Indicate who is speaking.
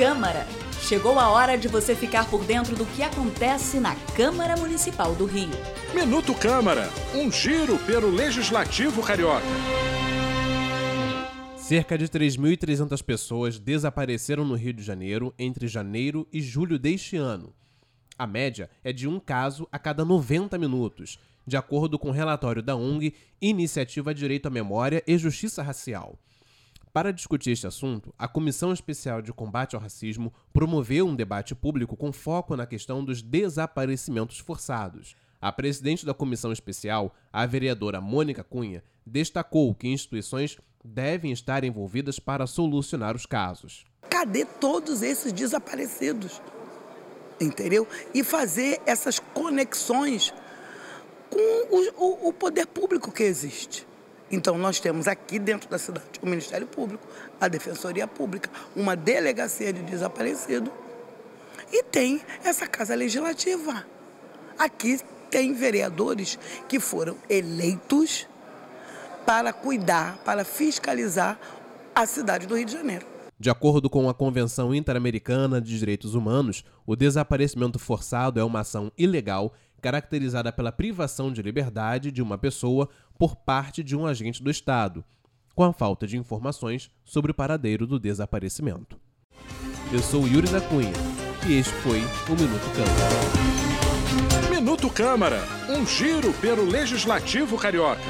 Speaker 1: Câmara. Chegou a hora de você ficar por dentro do que acontece na Câmara Municipal do Rio.
Speaker 2: Minuto Câmara, um giro pelo Legislativo Carioca.
Speaker 3: Cerca de 3.300 pessoas desapareceram no Rio de Janeiro entre janeiro e julho deste ano. A média é de um caso a cada 90 minutos, de acordo com o relatório da ONG Iniciativa Direito à Memória e Justiça Racial. Para discutir este assunto, a Comissão Especial de Combate ao Racismo promoveu um debate público com foco na questão dos desaparecimentos forçados. A presidente da comissão especial, a vereadora Mônica Cunha, destacou que instituições devem estar envolvidas para solucionar os casos.
Speaker 4: Cadê todos esses desaparecidos? Entendeu? E fazer essas conexões com o, o, o poder público que existe. Então, nós temos aqui dentro da cidade o Ministério Público, a Defensoria Pública, uma delegacia de desaparecido e tem essa Casa Legislativa. Aqui tem vereadores que foram eleitos para cuidar, para fiscalizar a cidade do Rio de Janeiro.
Speaker 3: De acordo com a Convenção Interamericana de Direitos Humanos, o desaparecimento forçado é uma ação ilegal caracterizada pela privação de liberdade de uma pessoa por parte de um agente do Estado, com a falta de informações sobre o paradeiro do desaparecimento. Eu sou Yuri da Cunha e este foi o Minuto Câmara.
Speaker 2: Minuto Câmara, um giro pelo Legislativo Carioca.